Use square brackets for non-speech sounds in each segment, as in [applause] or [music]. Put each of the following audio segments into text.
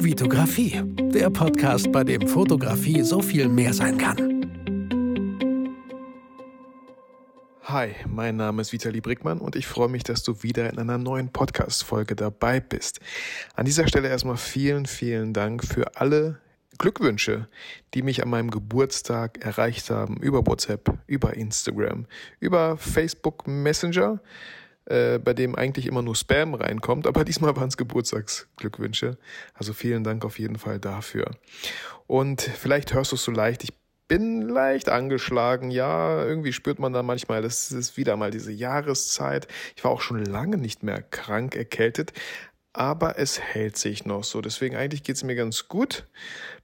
Vitografie, der Podcast, bei dem Fotografie so viel mehr sein kann. Hi, mein Name ist Vitali Brickmann und ich freue mich, dass du wieder in einer neuen Podcast-Folge dabei bist. An dieser Stelle erstmal vielen, vielen Dank für alle Glückwünsche, die mich an meinem Geburtstag erreicht haben, über WhatsApp, über Instagram, über Facebook Messenger äh, bei dem eigentlich immer nur Spam reinkommt, aber [laughs] diesmal waren es Geburtstagsglückwünsche. Also vielen Dank auf jeden Fall dafür. Und vielleicht hörst du es so leicht, ich bin leicht angeschlagen. Ja, irgendwie spürt man da manchmal, das ist wieder mal diese Jahreszeit. Ich war auch schon lange nicht mehr krank, erkältet, aber es hält sich noch so. Deswegen eigentlich geht's mir ganz gut.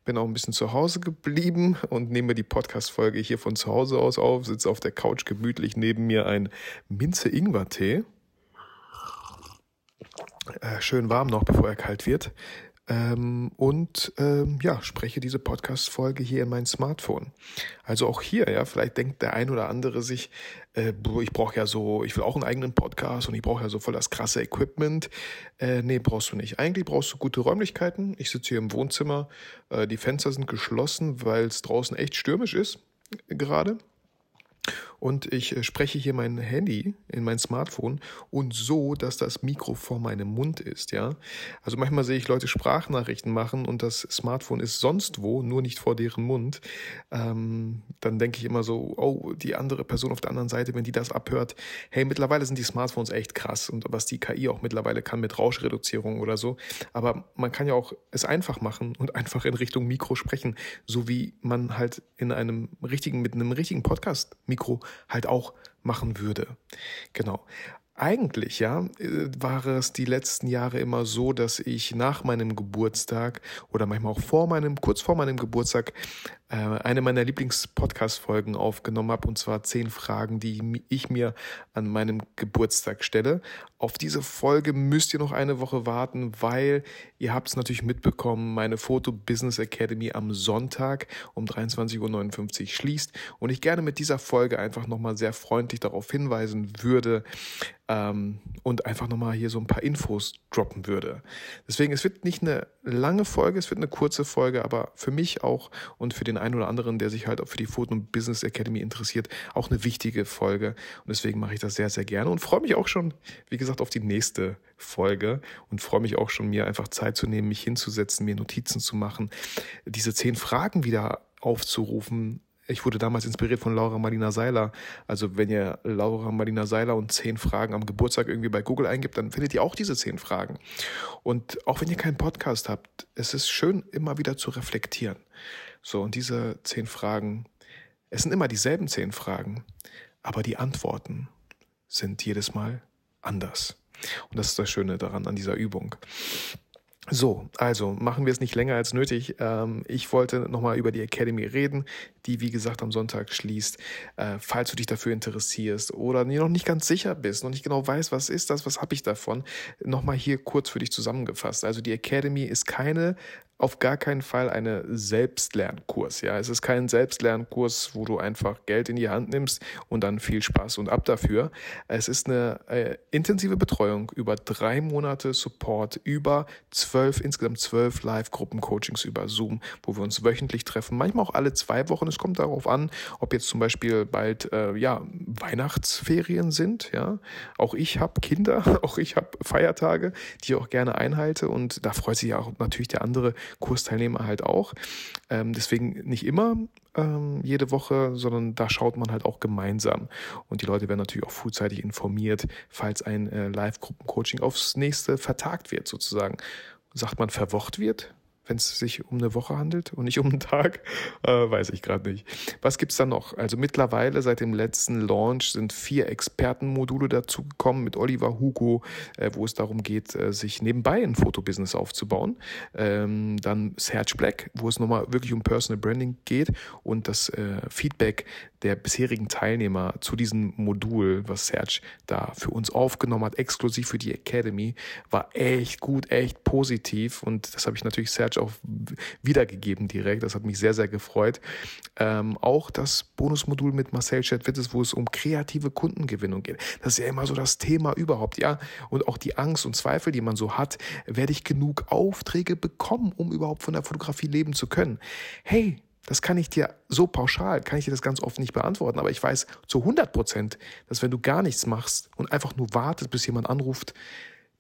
Bin auch ein bisschen zu Hause geblieben und nehme die Podcast-Folge hier von zu Hause aus auf, sitze auf der Couch gemütlich neben mir ein Minze-Ingwer-Tee äh, schön warm noch, bevor er kalt wird. Ähm, und ähm, ja, spreche diese Podcast-Folge hier in mein Smartphone. Also auch hier, ja, vielleicht denkt der ein oder andere sich, äh, ich brauche ja so, ich will auch einen eigenen Podcast und ich brauche ja so voll das krasse Equipment. Äh, nee, brauchst du nicht. Eigentlich brauchst du gute Räumlichkeiten. Ich sitze hier im Wohnzimmer, äh, die Fenster sind geschlossen, weil es draußen echt stürmisch ist gerade und ich äh, spreche hier mein Handy in mein Smartphone und so, dass das Mikro vor meinem Mund ist, ja. Also manchmal sehe ich Leute Sprachnachrichten machen und das Smartphone ist sonst wo, nur nicht vor deren Mund. Ähm, dann denke ich immer so, oh, die andere Person auf der anderen Seite, wenn die das abhört, hey, mittlerweile sind die Smartphones echt krass und was die KI auch mittlerweile kann mit Rauschreduzierung oder so. Aber man kann ja auch es einfach machen und einfach in Richtung Mikro sprechen, so wie man halt in einem richtigen, mit einem richtigen Podcast-Mikro halt auch machen würde. Genau. Eigentlich, ja, äh, war es die letzten Jahre immer so, dass ich nach meinem Geburtstag oder manchmal auch vor meinem, kurz vor meinem Geburtstag äh, eine meiner Lieblings-Podcast-Folgen aufgenommen habe, und zwar zehn Fragen, die ich mir an meinem Geburtstag stelle. Auf diese Folge müsst ihr noch eine Woche warten, weil ihr habt es natürlich mitbekommen, meine Foto Business Academy am Sonntag um 23.59 Uhr schließt und ich gerne mit dieser Folge einfach nochmal sehr freundlich darauf hinweisen würde, ähm, und einfach nochmal hier so ein paar Infos droppen würde. Deswegen, es wird nicht eine lange Folge, es wird eine kurze Folge, aber für mich auch und für den einen oder anderen, der sich halt auch für die Foto und Business Academy interessiert, auch eine wichtige Folge. Und deswegen mache ich das sehr, sehr gerne und freue mich auch schon, wie gesagt, auf die nächste Folge und freue mich auch schon, mir einfach Zeit zu nehmen, mich hinzusetzen, mir Notizen zu machen, diese zehn Fragen wieder aufzurufen, ich wurde damals inspiriert von Laura Marlina Seiler. Also wenn ihr Laura Marlina Seiler und zehn Fragen am Geburtstag irgendwie bei Google eingibt, dann findet ihr auch diese zehn Fragen. Und auch wenn ihr keinen Podcast habt, es ist schön, immer wieder zu reflektieren. So, und diese zehn Fragen, es sind immer dieselben zehn Fragen, aber die Antworten sind jedes Mal anders. Und das ist das Schöne daran, an dieser Übung. So, also machen wir es nicht länger als nötig. Ähm, ich wollte nochmal über die Academy reden, die wie gesagt am Sonntag schließt. Äh, falls du dich dafür interessierst oder noch nicht ganz sicher bist, noch nicht genau weißt, was ist das, was habe ich davon, nochmal hier kurz für dich zusammengefasst. Also die Academy ist keine auf gar keinen Fall eine Selbstlernkurs. Ja, es ist kein Selbstlernkurs, wo du einfach Geld in die Hand nimmst und dann viel Spaß und ab dafür. Es ist eine äh, intensive Betreuung über drei Monate Support, über zwölf, insgesamt zwölf Live-Gruppen-Coachings über Zoom, wo wir uns wöchentlich treffen, manchmal auch alle zwei Wochen. Es kommt darauf an, ob jetzt zum Beispiel bald äh, ja Weihnachtsferien sind. Ja, auch ich habe Kinder, [laughs] auch ich habe Feiertage, die ich auch gerne einhalte und da freut sich auch natürlich der andere Kursteilnehmer halt auch. Ähm, deswegen nicht immer ähm, jede Woche, sondern da schaut man halt auch gemeinsam. Und die Leute werden natürlich auch frühzeitig informiert, falls ein äh, Live-Gruppen-Coaching aufs nächste vertagt wird, sozusagen. Sagt man verwocht wird? Wenn es sich um eine Woche handelt und nicht um einen Tag, äh, weiß ich gerade nicht. Was gibt's da noch? Also mittlerweile seit dem letzten Launch sind vier Expertenmodule dazugekommen mit Oliver Hugo, äh, wo es darum geht, äh, sich nebenbei ein Fotobusiness aufzubauen. Ähm, dann Serge Black, wo es nochmal wirklich um Personal Branding geht und das äh, Feedback der bisherigen Teilnehmer zu diesem Modul, was Serge da für uns aufgenommen hat, exklusiv für die Academy, war echt gut, echt positiv. Und das habe ich natürlich Serge auch wiedergegeben direkt. Das hat mich sehr, sehr gefreut. Ähm, auch das Bonusmodul mit Marcel Chatwittes, wo es um kreative Kundengewinnung geht. Das ist ja immer so das Thema überhaupt, ja. Und auch die Angst und Zweifel, die man so hat, werde ich genug Aufträge bekommen, um überhaupt von der Fotografie leben zu können? Hey, das kann ich dir so pauschal, kann ich dir das ganz oft nicht beantworten, aber ich weiß zu 100 Prozent, dass wenn du gar nichts machst und einfach nur wartest, bis jemand anruft,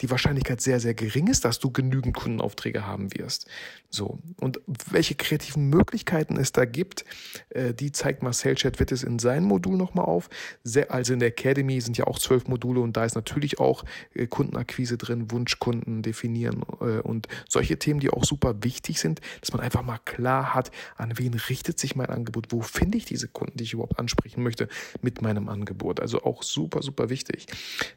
die Wahrscheinlichkeit sehr, sehr gering ist, dass du genügend Kundenaufträge haben wirst. So. Und welche kreativen Möglichkeiten es da gibt, äh, die zeigt Marcel Chatwittes in seinem Modul nochmal auf. Sehr, also in der Academy sind ja auch zwölf Module und da ist natürlich auch äh, Kundenakquise drin, Wunschkunden definieren äh, und solche Themen, die auch super wichtig sind, dass man einfach mal klar hat, an wen richtet sich mein Angebot, wo finde ich diese Kunden, die ich überhaupt ansprechen möchte mit meinem Angebot. Also auch super, super wichtig.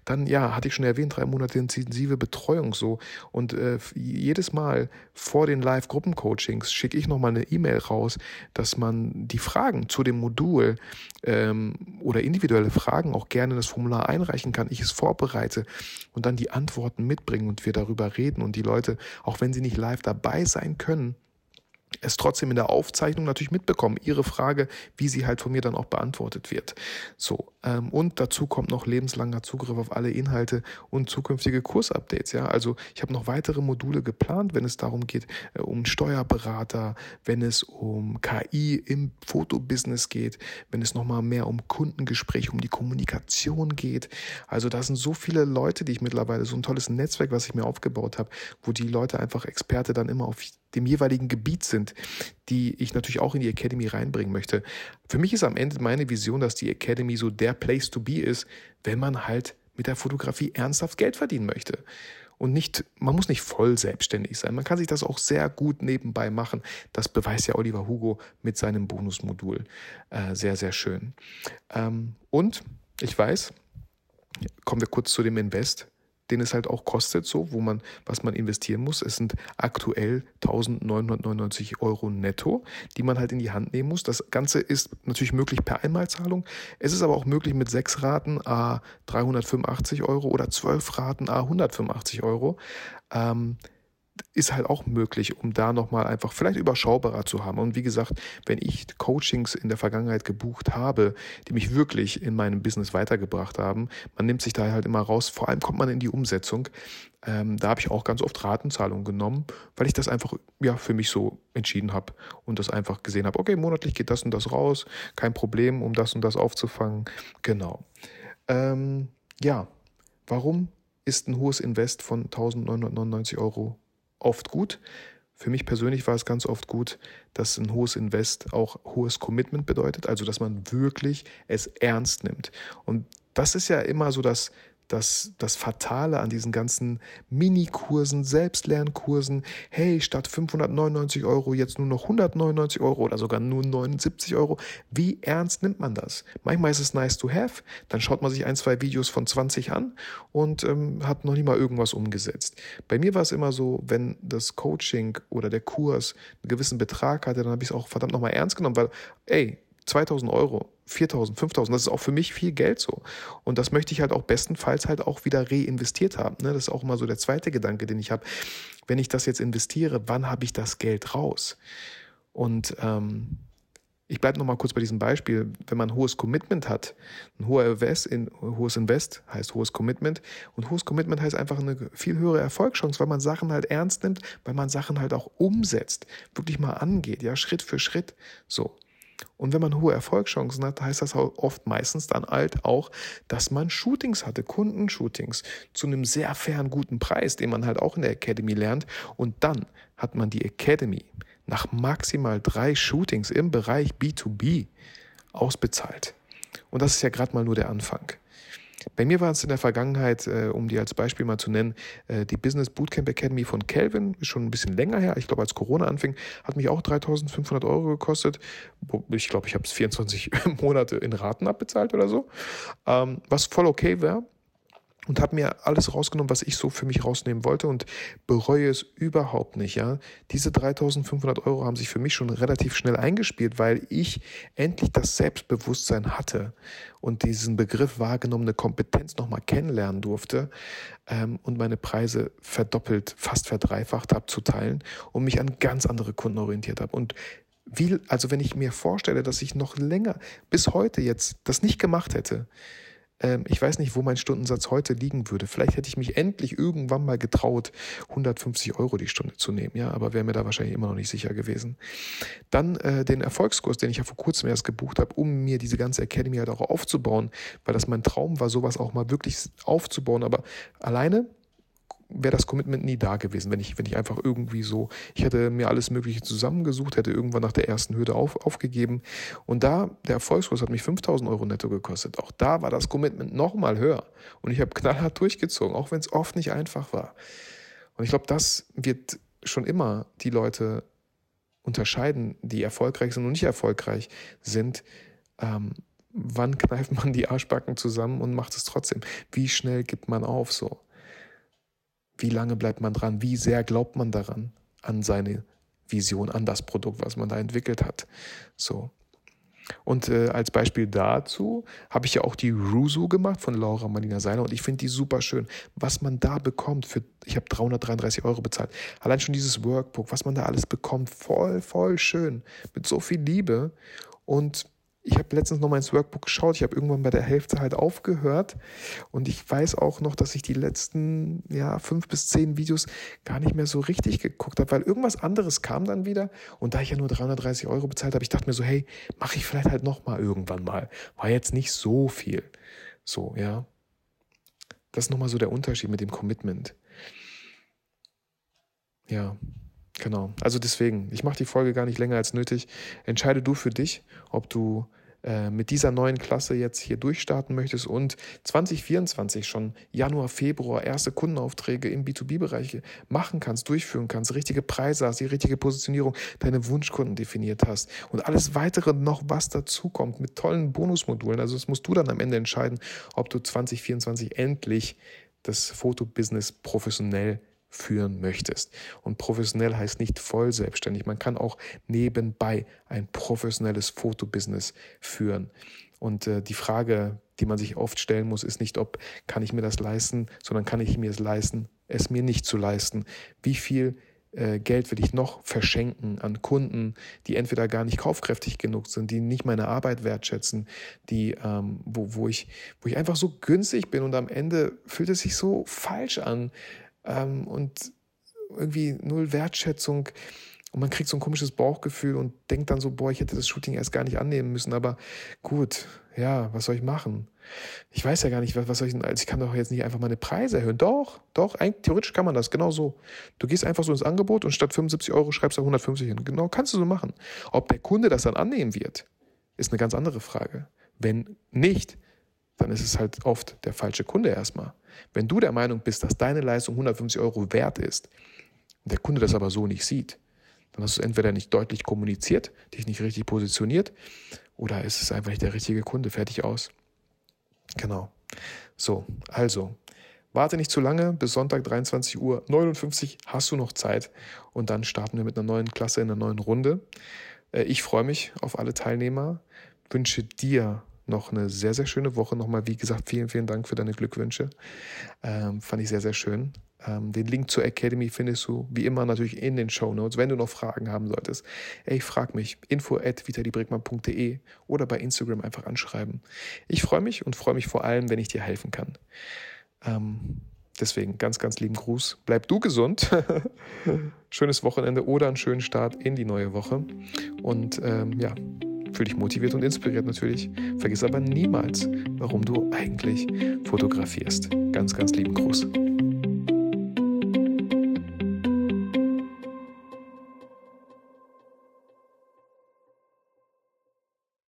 Dann, ja, hatte ich schon erwähnt, drei Monate intensive Betreuung so und äh, jedes Mal vor den Live Gruppencoachings schicke ich nochmal eine E-Mail raus, dass man die Fragen zu dem Modul ähm, oder individuelle Fragen auch gerne in das Formular einreichen kann. Ich es vorbereite und dann die Antworten mitbringen und wir darüber reden und die Leute, auch wenn sie nicht live dabei sein können, es trotzdem in der Aufzeichnung natürlich mitbekommen, ihre Frage, wie sie halt von mir dann auch beantwortet wird. So, ähm, und dazu kommt noch lebenslanger Zugriff auf alle Inhalte und zukünftige Kursupdates. Ja, also ich habe noch weitere Module geplant, wenn es darum geht, äh, um Steuerberater, wenn es um KI im Fotobusiness geht, wenn es nochmal mehr um Kundengespräche, um die Kommunikation geht. Also da sind so viele Leute, die ich mittlerweile, so ein tolles Netzwerk, was ich mir aufgebaut habe, wo die Leute einfach Experte dann immer auf dem jeweiligen Gebiet sind, die ich natürlich auch in die Academy reinbringen möchte. Für mich ist am Ende meine Vision, dass die Academy so der Place to be ist, wenn man halt mit der Fotografie ernsthaft Geld verdienen möchte. Und nicht, man muss nicht voll selbstständig sein. Man kann sich das auch sehr gut nebenbei machen. Das beweist ja Oliver Hugo mit seinem Bonusmodul. Äh, sehr, sehr schön. Ähm, und ich weiß, kommen wir kurz zu dem Invest den es halt auch kostet, so, wo man, was man investieren muss. Es sind aktuell 1999 Euro netto, die man halt in die Hand nehmen muss. Das Ganze ist natürlich möglich per Einmalzahlung. Es ist aber auch möglich mit sechs Raten a 385 Euro oder zwölf Raten a 185 Euro. Ähm, ist halt auch möglich, um da nochmal einfach vielleicht überschaubarer zu haben. Und wie gesagt, wenn ich Coachings in der Vergangenheit gebucht habe, die mich wirklich in meinem Business weitergebracht haben, man nimmt sich da halt immer raus, vor allem kommt man in die Umsetzung. Ähm, da habe ich auch ganz oft Ratenzahlungen genommen, weil ich das einfach ja für mich so entschieden habe und das einfach gesehen habe, okay, monatlich geht das und das raus, kein Problem, um das und das aufzufangen. Genau. Ähm, ja, warum ist ein hohes Invest von 1999 Euro oft gut. Für mich persönlich war es ganz oft gut, dass ein hohes Invest auch hohes Commitment bedeutet, also dass man wirklich es ernst nimmt. Und das ist ja immer so das, das, das Fatale an diesen ganzen Mini-Kursen, Selbstlernkursen, hey, statt 599 Euro jetzt nur noch 199 Euro oder sogar nur 79 Euro. Wie ernst nimmt man das? Manchmal ist es nice to have, dann schaut man sich ein, zwei Videos von 20 an und ähm, hat noch nie mal irgendwas umgesetzt. Bei mir war es immer so, wenn das Coaching oder der Kurs einen gewissen Betrag hatte, dann habe ich es auch verdammt nochmal ernst genommen, weil, ey, 2000 Euro, 4000, 5000, das ist auch für mich viel Geld so. Und das möchte ich halt auch bestenfalls halt auch wieder reinvestiert haben. Ne? Das ist auch immer so der zweite Gedanke, den ich habe. Wenn ich das jetzt investiere, wann habe ich das Geld raus? Und ähm, ich bleibe nochmal kurz bei diesem Beispiel. Wenn man ein hohes Commitment hat, ein hoher Invest, in, hohes Invest heißt hohes Commitment und hohes Commitment heißt einfach eine viel höhere Erfolgschance, weil man Sachen halt ernst nimmt, weil man Sachen halt auch umsetzt, wirklich mal angeht, ja, Schritt für Schritt. So. Und wenn man hohe Erfolgschancen hat, heißt das oft meistens dann halt auch, dass man Shootings hatte, Kundenshootings zu einem sehr fairen, guten Preis, den man halt auch in der Academy lernt. Und dann hat man die Academy nach maximal drei Shootings im Bereich B2B ausbezahlt. Und das ist ja gerade mal nur der Anfang. Bei mir war es in der Vergangenheit, äh, um die als Beispiel mal zu nennen, äh, die Business Bootcamp Academy von Kelvin, schon ein bisschen länger her. Ich glaube, als Corona anfing, hat mich auch 3500 Euro gekostet. Ich glaube, ich habe es 24 [laughs] Monate in Raten abbezahlt oder so, ähm, was voll okay wäre. Und habe mir alles rausgenommen, was ich so für mich rausnehmen wollte und bereue es überhaupt nicht. Ja, diese 3.500 Euro haben sich für mich schon relativ schnell eingespielt, weil ich endlich das Selbstbewusstsein hatte und diesen Begriff wahrgenommene Kompetenz nochmal kennenlernen durfte ähm, und meine Preise verdoppelt, fast verdreifacht habe zu teilen und mich an ganz andere Kunden orientiert habe und wie, also wenn ich mir vorstelle, dass ich noch länger bis heute jetzt das nicht gemacht hätte, ich weiß nicht, wo mein Stundensatz heute liegen würde. Vielleicht hätte ich mich endlich irgendwann mal getraut, 150 Euro die Stunde zu nehmen, ja, aber wäre mir da wahrscheinlich immer noch nicht sicher gewesen. Dann äh, den Erfolgskurs, den ich ja vor kurzem erst gebucht habe, um mir diese ganze Academy halt auch aufzubauen, weil das mein Traum war, sowas auch mal wirklich aufzubauen. Aber alleine wäre das Commitment nie da gewesen, wenn ich, wenn ich einfach irgendwie so, ich hätte mir alles Mögliche zusammengesucht, hätte irgendwann nach der ersten Hürde auf, aufgegeben. Und da, der Erfolgskurs hat mich 5000 Euro netto gekostet. Auch da war das Commitment nochmal höher. Und ich habe knallhart durchgezogen, auch wenn es oft nicht einfach war. Und ich glaube, das wird schon immer die Leute unterscheiden, die erfolgreich sind und nicht erfolgreich sind. Ähm, wann kneift man die Arschbacken zusammen und macht es trotzdem? Wie schnell gibt man auf so? Wie lange bleibt man dran? Wie sehr glaubt man daran, an seine Vision, an das Produkt, was man da entwickelt hat? So. Und äh, als Beispiel dazu habe ich ja auch die Rusu gemacht von Laura Marlina Seiler und ich finde die super schön. Was man da bekommt für, ich habe 333 Euro bezahlt. Allein schon dieses Workbook, was man da alles bekommt, voll, voll schön. Mit so viel Liebe und ich habe letztens noch mal ins Workbook geschaut. Ich habe irgendwann bei der Hälfte halt aufgehört. Und ich weiß auch noch, dass ich die letzten ja, fünf bis zehn Videos gar nicht mehr so richtig geguckt habe, weil irgendwas anderes kam dann wieder. Und da ich ja nur 330 Euro bezahlt habe, ich dachte mir so, hey, mache ich vielleicht halt noch mal irgendwann mal. War jetzt nicht so viel. So, ja. Das ist nochmal so der Unterschied mit dem Commitment. Ja. Genau. Also deswegen, ich mache die Folge gar nicht länger als nötig. Entscheide du für dich, ob du äh, mit dieser neuen Klasse jetzt hier durchstarten möchtest und 2024 schon Januar, Februar erste Kundenaufträge im B2B-Bereich machen kannst, durchführen kannst, richtige Preise hast, die richtige Positionierung, deine Wunschkunden definiert hast und alles weitere noch was dazukommt mit tollen Bonusmodulen. Also das musst du dann am Ende entscheiden, ob du 2024 endlich das Fotobusiness professionell führen möchtest. Und professionell heißt nicht voll selbstständig. Man kann auch nebenbei ein professionelles Fotobusiness führen. Und äh, die Frage, die man sich oft stellen muss, ist nicht, ob kann ich mir das leisten, sondern kann ich mir es leisten, es mir nicht zu leisten. Wie viel äh, Geld will ich noch verschenken an Kunden, die entweder gar nicht kaufkräftig genug sind, die nicht meine Arbeit wertschätzen, die, ähm, wo, wo, ich, wo ich einfach so günstig bin und am Ende fühlt es sich so falsch an, ähm, und irgendwie null Wertschätzung. Und man kriegt so ein komisches Bauchgefühl und denkt dann so, boah, ich hätte das Shooting erst gar nicht annehmen müssen. Aber gut, ja, was soll ich machen? Ich weiß ja gar nicht, was, was soll ich denn, also ich kann doch jetzt nicht einfach meine Preise erhöhen. Doch, doch, eigentlich, theoretisch kann man das, genau so. Du gehst einfach so ins Angebot und statt 75 Euro schreibst du 150 hin. Genau, kannst du so machen. Ob der Kunde das dann annehmen wird, ist eine ganz andere Frage. Wenn nicht, dann ist es halt oft der falsche Kunde erstmal. Wenn du der Meinung bist, dass deine Leistung 150 Euro wert ist und der Kunde das aber so nicht sieht, dann hast du entweder nicht deutlich kommuniziert, dich nicht richtig positioniert oder ist es einfach nicht der richtige Kunde, fertig aus. Genau. So, also, warte nicht zu lange, bis Sonntag 23 Uhr 59 hast du noch Zeit und dann starten wir mit einer neuen Klasse in einer neuen Runde. Äh, ich freue mich auf alle Teilnehmer, wünsche dir noch eine sehr, sehr schöne Woche. Nochmal, wie gesagt, vielen, vielen Dank für deine Glückwünsche. Ähm, fand ich sehr, sehr schön. Ähm, den Link zur Academy findest du wie immer natürlich in den Show Notes. Wenn du noch Fragen haben solltest, ey, frag mich. info at vitalibrickmann.de oder bei Instagram einfach anschreiben. Ich freue mich und freue mich vor allem, wenn ich dir helfen kann. Ähm, deswegen ganz, ganz lieben Gruß. Bleib du gesund. [laughs] Schönes Wochenende oder einen schönen Start in die neue Woche. Und ähm, ja, Fühl dich motiviert und inspiriert natürlich. Vergiss aber niemals, warum du eigentlich fotografierst. Ganz, ganz lieben Gruß.